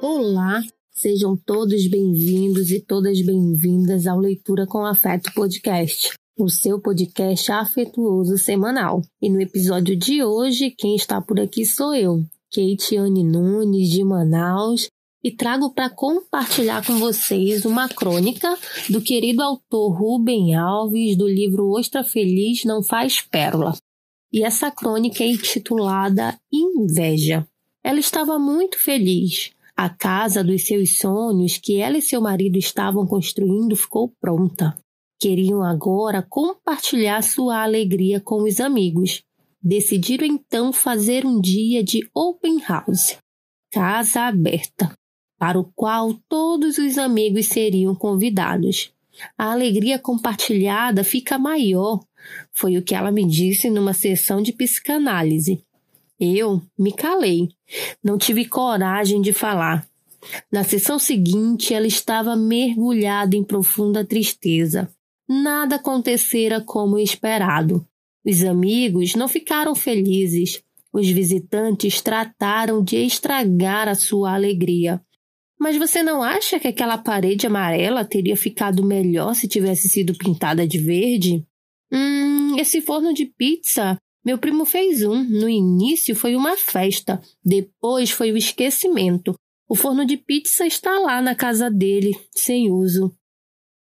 Olá, sejam todos bem-vindos e todas bem-vindas ao Leitura com Afeto Podcast, o seu podcast afetuoso semanal. E no episódio de hoje, quem está por aqui sou eu, Keitiane Nunes, de Manaus, e trago para compartilhar com vocês uma crônica do querido autor Rubem Alves do livro Ostra Feliz Não Faz Pérola. E essa crônica é intitulada Inveja. Ela estava muito feliz. A casa dos seus sonhos que ela e seu marido estavam construindo ficou pronta. Queriam agora compartilhar sua alegria com os amigos. Decidiram então fazer um dia de open house, casa aberta, para o qual todos os amigos seriam convidados. A alegria compartilhada fica maior, foi o que ela me disse numa sessão de psicanálise. Eu me calei, não tive coragem de falar. Na sessão seguinte, ela estava mergulhada em profunda tristeza. Nada acontecera como esperado. Os amigos não ficaram felizes. Os visitantes trataram de estragar a sua alegria. Mas você não acha que aquela parede amarela teria ficado melhor se tivesse sido pintada de verde? Hum, esse forno de pizza meu primo fez um. No início foi uma festa, depois foi o esquecimento. O forno de pizza está lá na casa dele, sem uso.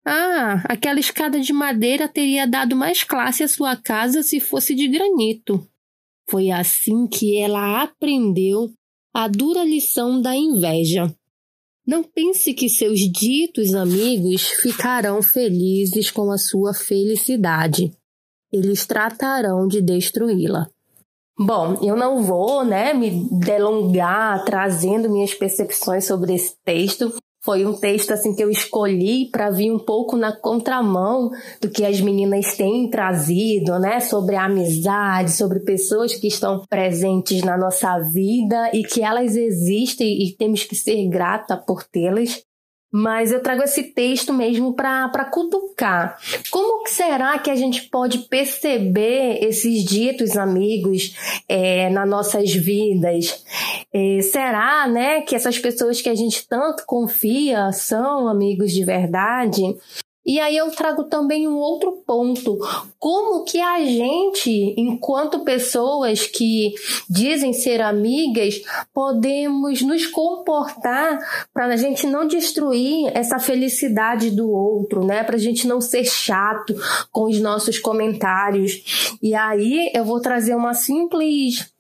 Ah, aquela escada de madeira teria dado mais classe à sua casa se fosse de granito. Foi assim que ela aprendeu a dura lição da inveja. Não pense que seus ditos amigos ficarão felizes com a sua felicidade eles tratarão de destruí-la. Bom, eu não vou, né, me delongar trazendo minhas percepções sobre esse texto. Foi um texto assim que eu escolhi para vir um pouco na contramão do que as meninas têm trazido, né, sobre a amizade, sobre pessoas que estão presentes na nossa vida e que elas existem e temos que ser grata por tê-las. Mas eu trago esse texto mesmo para cutucar. Como será que a gente pode perceber esses ditos amigos é, nas nossas vidas? É, será né, que essas pessoas que a gente tanto confia são amigos de verdade? E aí eu trago também um outro ponto, como que a gente, enquanto pessoas que dizem ser amigas, podemos nos comportar para a gente não destruir essa felicidade do outro, né? Para a gente não ser chato com os nossos comentários. E aí eu vou trazer uma simples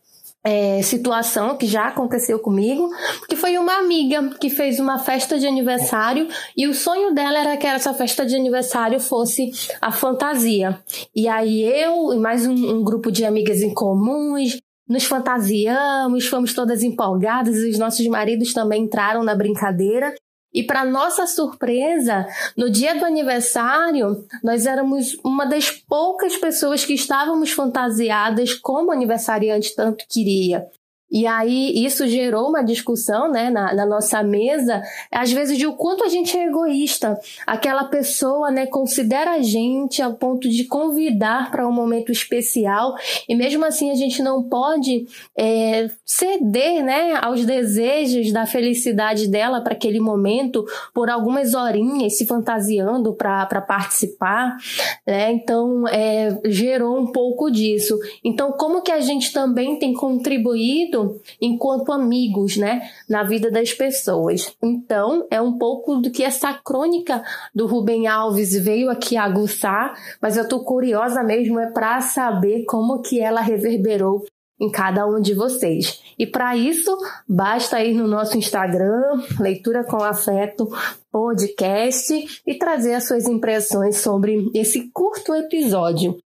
é, situação que já aconteceu comigo, que foi uma amiga que fez uma festa de aniversário e o sonho dela era que essa festa de aniversário fosse a fantasia. E aí eu e mais um, um grupo de amigas em comuns nos fantasiamos, fomos todas empolgadas, os nossos maridos também entraram na brincadeira e para nossa surpresa, no dia do aniversário, nós éramos uma das poucas pessoas que estávamos fantasiadas como o aniversariante tanto queria. E aí isso gerou uma discussão né, na, na, nossa mesa, às vezes de o quanto a gente é egoísta. Aquela pessoa né, considera a gente ao ponto de convidar para um momento especial e mesmo assim a gente não pode é, ceder né, aos desejos da felicidade dela para aquele momento por algumas horinhas se fantasiando para participar. Né? Então é, gerou um pouco disso. Então como que a gente também tem contribuído enquanto amigos, né, na vida das pessoas. Então, é um pouco do que essa crônica do Rubem Alves veio aqui aguçar, mas eu tô curiosa mesmo é para saber como que ela reverberou em cada um de vocês. E para isso, basta ir no nosso Instagram, Leitura com Afeto Podcast, e trazer as suas impressões sobre esse curto episódio.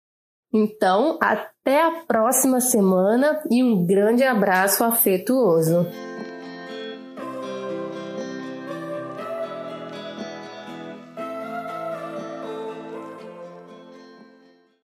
Então, até a próxima semana e um grande abraço afetuoso.